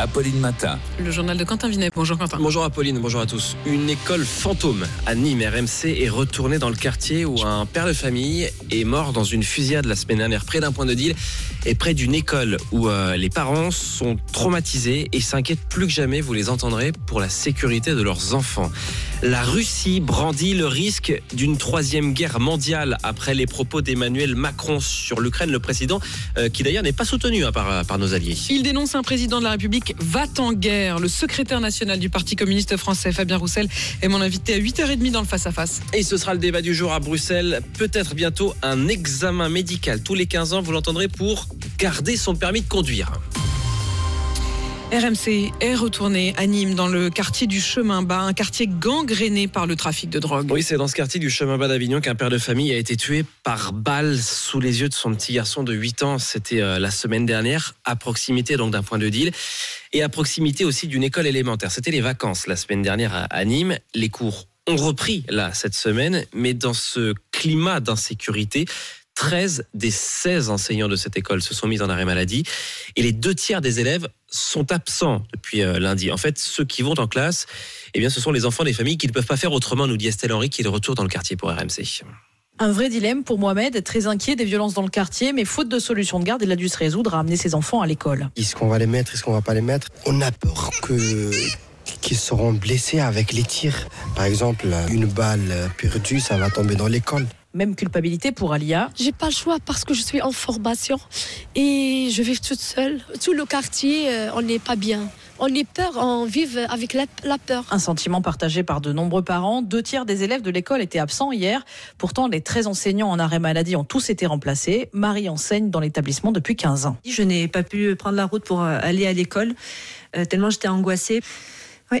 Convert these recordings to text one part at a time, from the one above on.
Apolline Matin. Le journal de Quentin Vinet. Bonjour Quentin. Bonjour Apolline, bonjour à tous. Une école fantôme à Nîmes, RMC, est retournée dans le quartier où un père de famille est mort dans une fusillade la semaine dernière près d'un point de deal et près d'une école où euh, les parents sont traumatisés et s'inquiètent plus que jamais, vous les entendrez, pour la sécurité de leurs enfants. La Russie brandit le risque d'une troisième guerre mondiale après les propos d'Emmanuel Macron sur l'Ukraine, le président, euh, qui d'ailleurs n'est pas soutenu hein, par, par nos alliés. Il dénonce un président de la République va en guerre. Le secrétaire national du Parti communiste français, Fabien Roussel, est mon invité à 8h30 dans le face-à-face. Et ce sera le débat du jour à Bruxelles. Peut-être bientôt un examen médical tous les 15 ans, vous l'entendrez, pour garder son permis de conduire. RMC est retourné à Nîmes dans le quartier du Chemin Bas, un quartier gangréné par le trafic de drogue. Oui, c'est dans ce quartier du Chemin Bas d'Avignon qu'un père de famille a été tué par balle sous les yeux de son petit garçon de 8 ans. C'était euh, la semaine dernière, à proximité donc d'un point de deal et à proximité aussi d'une école élémentaire. C'était les vacances la semaine dernière à Nîmes. Les cours ont repris là cette semaine, mais dans ce climat d'insécurité, 13 des 16 enseignants de cette école se sont mis en arrêt maladie et les deux tiers des élèves sont absents depuis euh, lundi. En fait, ceux qui vont en classe, eh bien, ce sont les enfants des familles qui ne peuvent pas faire autrement, nous dit Estelle Henry, qui est de retour dans le quartier pour RMC. Un vrai dilemme pour Mohamed, très inquiet des violences dans le quartier, mais faute de solution de garde, il a dû se résoudre à amener ses enfants à l'école. Est-ce qu'on va les mettre, est-ce qu'on va pas les mettre? On a peur que qu'ils seront blessés avec les tirs. Par exemple, une balle perdue, ça va tomber dans l'école. Même culpabilité pour Alia. J'ai pas le choix parce que je suis en formation et je vis toute seule. Tout le quartier, euh, on n'est pas bien. On est peur, on vit avec la, la, peur. Un sentiment partagé par de nombreux parents. Deux tiers des élèves de l'école étaient absents hier. Pourtant, les 13 enseignants en arrêt maladie ont tous été remplacés. Marie enseigne dans l'établissement depuis 15 ans. Je n'ai pas pu prendre la route pour aller à l'école, euh, tellement j'étais angoissée. Oui,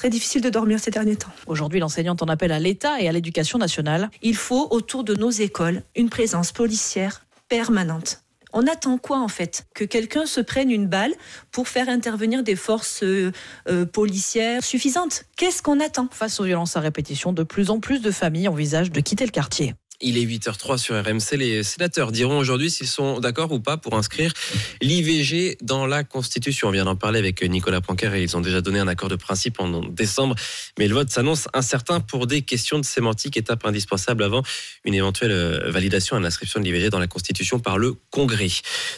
très difficile de dormir ces derniers temps. Aujourd'hui, l'enseignante en appelle à l'État et à l'éducation nationale. Il faut, autour de nos écoles, une présence policière permanente. On attend quoi en fait? Que quelqu'un se prenne une balle pour faire intervenir des forces euh, euh, policières suffisantes Qu'est-ce qu'on attend? Face aux violences à répétition, de plus en plus de familles envisagent de quitter le quartier. Il est 8h03 sur RMC. Les sénateurs diront aujourd'hui s'ils sont d'accord ou pas pour inscrire l'IVG dans la Constitution. On vient d'en parler avec Nicolas Planquer et ils ont déjà donné un accord de principe en décembre. Mais le vote s'annonce incertain pour des questions de sémantique, étape indispensable avant une éventuelle euh, validation et l'inscription de l'IVG dans la Constitution par le Congrès.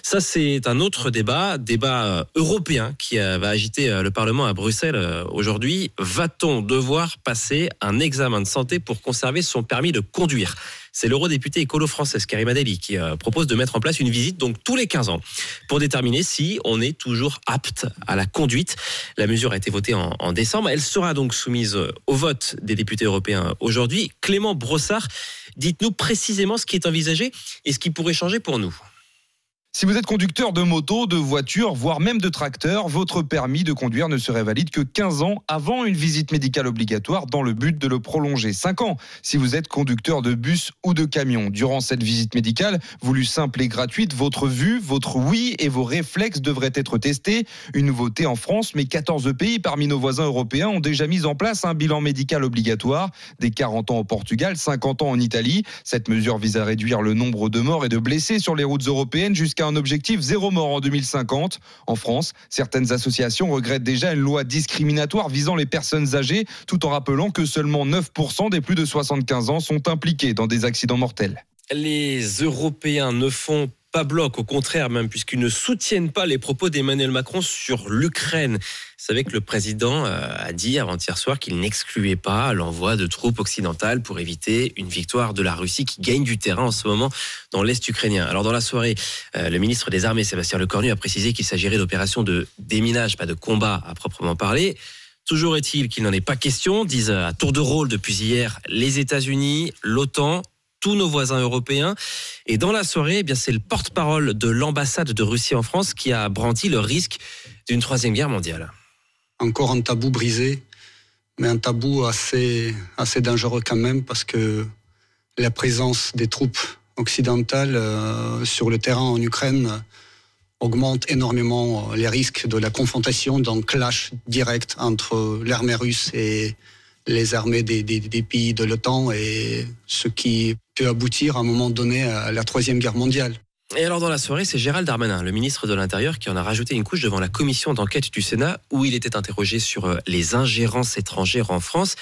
Ça, c'est un autre débat, débat euh, européen qui euh, va agiter le Parlement à Bruxelles aujourd'hui. Va-t-on devoir passer un examen de santé pour conserver son permis de conduire? C'est l'eurodéputé écolo française Karim Adeli qui euh, propose de mettre en place une visite donc tous les 15 ans pour déterminer si on est toujours apte à la conduite. La mesure a été votée en décembre. Elle sera donc soumise au vote des députés européens aujourd'hui. Clément Brossard, dites-nous précisément ce qui est envisagé et ce qui pourrait changer pour nous. Si vous êtes conducteur de moto, de voiture, voire même de tracteur, votre permis de conduire ne serait valide que 15 ans avant une visite médicale obligatoire dans le but de le prolonger. 5 ans si vous êtes conducteur de bus ou de camion. Durant cette visite médicale, voulue simple et gratuite, votre vue, votre oui et vos réflexes devraient être testés. Une nouveauté en France, mais 14 pays parmi nos voisins européens ont déjà mis en place un bilan médical obligatoire. Des 40 ans au Portugal, 50 ans en Italie. Cette mesure vise à réduire le nombre de morts et de blessés sur les routes européennes jusqu'à un objectif zéro mort en 2050. En France, certaines associations regrettent déjà une loi discriminatoire visant les personnes âgées, tout en rappelant que seulement 9% des plus de 75 ans sont impliqués dans des accidents mortels. Les Européens ne font pas bloc, au contraire même, puisqu'ils ne soutiennent pas les propos d'Emmanuel Macron sur l'Ukraine. Vous savez que le président euh, a dit avant-hier soir qu'il n'excluait pas l'envoi de troupes occidentales pour éviter une victoire de la Russie qui gagne du terrain en ce moment dans l'Est ukrainien. Alors dans la soirée, euh, le ministre des Armées, Sébastien Lecornu, a précisé qu'il s'agirait d'opérations de déminage, pas de combat à proprement parler. Toujours est-il qu'il n'en est pas question, disent à tour de rôle depuis hier les États-Unis, l'OTAN, tous nos voisins européens. Et dans la soirée, eh bien c'est le porte-parole de l'ambassade de Russie en France qui a brandi le risque d'une troisième guerre mondiale. Encore un tabou brisé, mais un tabou assez, dangereux quand même parce que la présence des troupes occidentales euh, sur le terrain en Ukraine augmente énormément les risques de la confrontation, d'un clash direct entre l'armée russe et les armées des, des pays de l'OTAN et ce qui peut aboutir à un moment donné à la Troisième Guerre mondiale. Et alors dans la soirée, c'est Gérald Darmanin, le ministre de l'Intérieur, qui en a rajouté une couche devant la commission d'enquête du Sénat où il était interrogé sur euh, les ingérences étrangères en France.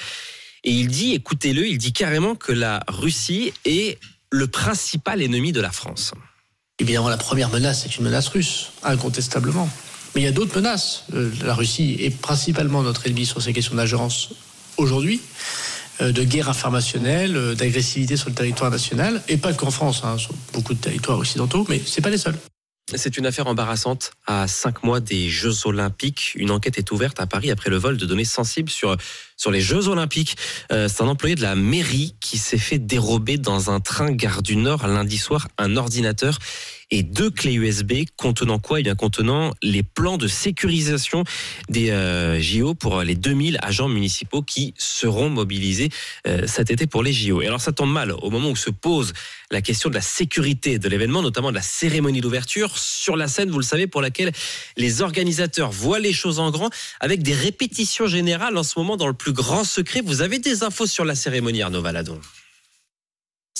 Et il dit, écoutez-le, il dit carrément que la Russie est le principal ennemi de la France. Évidemment, la première menace, c'est une menace russe, incontestablement. Mais il y a d'autres menaces. Euh, La Russie est principalement notre ennemi sur ces questions d'ingérence aujourd'hui, de guerre informationnelle, euh, d'agressivité sur le territoire national, et pas qu'en France, hein, sur beaucoup de territoires occidentaux, mais c'est pas les seuls. C'est une affaire embarrassante. À cinq mois des Jeux Olympiques, une enquête est ouverte à Paris après le vol de données sensibles sur, sur les Jeux Olympiques. Euh, c'est un employé de la mairie qui s'est fait dérober dans un train gare du Nord lundi soir un ordinateur et deux clés USB contenant quoi? Eh bien, contenant les plans de sécurisation des euh, JO pour les 2000 agents municipaux qui seront mobilisés euh, cet été pour les JO. Et alors, ça tombe mal au moment où se pose la question de la sécurité de l'événement, notamment de la cérémonie d'ouverture sur la scène, vous le savez, pour laquelle les organisateurs voient les choses en grand avec des répétitions générales en ce moment dans le plus grand secret. Vous avez des infos sur la cérémonie, Arnaud Valadon?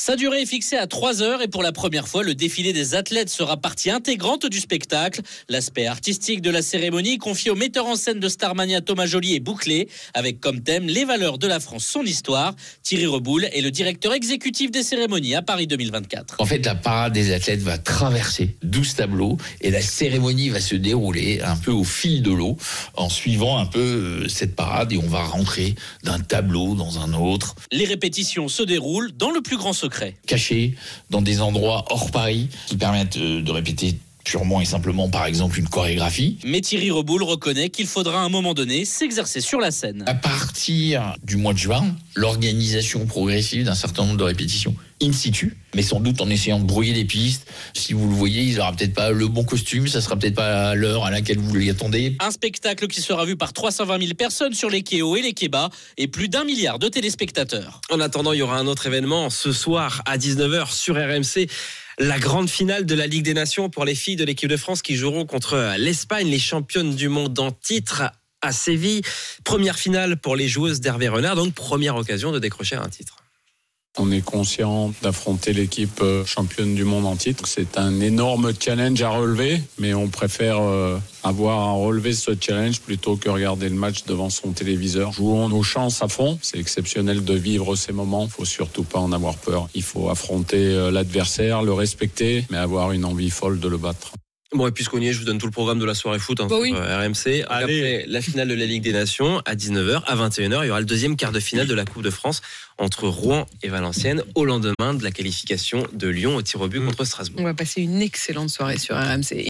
Sa durée est fixée à 3 heures et pour la première fois, le défilé des athlètes sera partie intégrante du spectacle. L'aspect artistique de la cérémonie, confié au metteur en scène de Starmania Thomas Joly, est bouclé, avec comme thème les valeurs de la France, son histoire. Thierry Reboul est le directeur exécutif des cérémonies à Paris 2024. En fait, la parade des athlètes va traverser 12 tableaux et la cérémonie va se dérouler un peu au fil de l'eau en suivant un peu euh, cette parade et on va rentrer d'un tableau dans un autre. Les répétitions se déroulent dans le plus grand secret. Cachés dans des endroits hors Paris qui permettent euh, de répéter purement et simplement, par exemple, une chorégraphie. Mais Thierry Reboul reconnaît qu'il faudra à un moment donné s'exercer sur la scène. À partir du mois de juin, l'organisation progressive d'un certain nombre de répétitions in situ, mais sans doute en essayant de brouiller les pistes. Si vous le voyez, il n'aura peut-être pas le bon costume, ça sera peut-être pas l'heure à laquelle vous l'y attendez. Un spectacle qui sera vu par 320 000 personnes sur les quais hauts et les quais bas et plus d'un milliard de téléspectateurs. En attendant, il y aura un autre événement ce soir à 19h sur RMC. La grande finale de la Ligue des Nations pour les filles de l'équipe de France qui joueront contre l'Espagne, les championnes du monde en titre à Séville. Première finale pour les joueuses d'Hervé Renard, donc première occasion de décrocher un titre. On est conscient d'affronter l'équipe euh, championne du monde en titre. C'est un énorme challenge à relever, mais on préfère euh, avoir à relever ce challenge plutôt que regarder le match devant son téléviseur. Jouons nos chances à fond. C'est exceptionnel de vivre ces moments. Il faut surtout pas en avoir peur. Il faut affronter euh, l'adversaire, le respecter, mais avoir une envie folle de le battre. Bon, et puisqu'on y est, je vous donne tout le programme de la soirée foot hein, Bah sur oui. euh, RMC. Après la finale de la Ligue des Nations à 19h, à 21h, il y aura le deuxième quart de finale de la Coupe de France entre Rouen et Valenciennes au lendemain de la qualification de Lyon au tir au but contre Strasbourg. On va passer une excellente soirée sur RMC.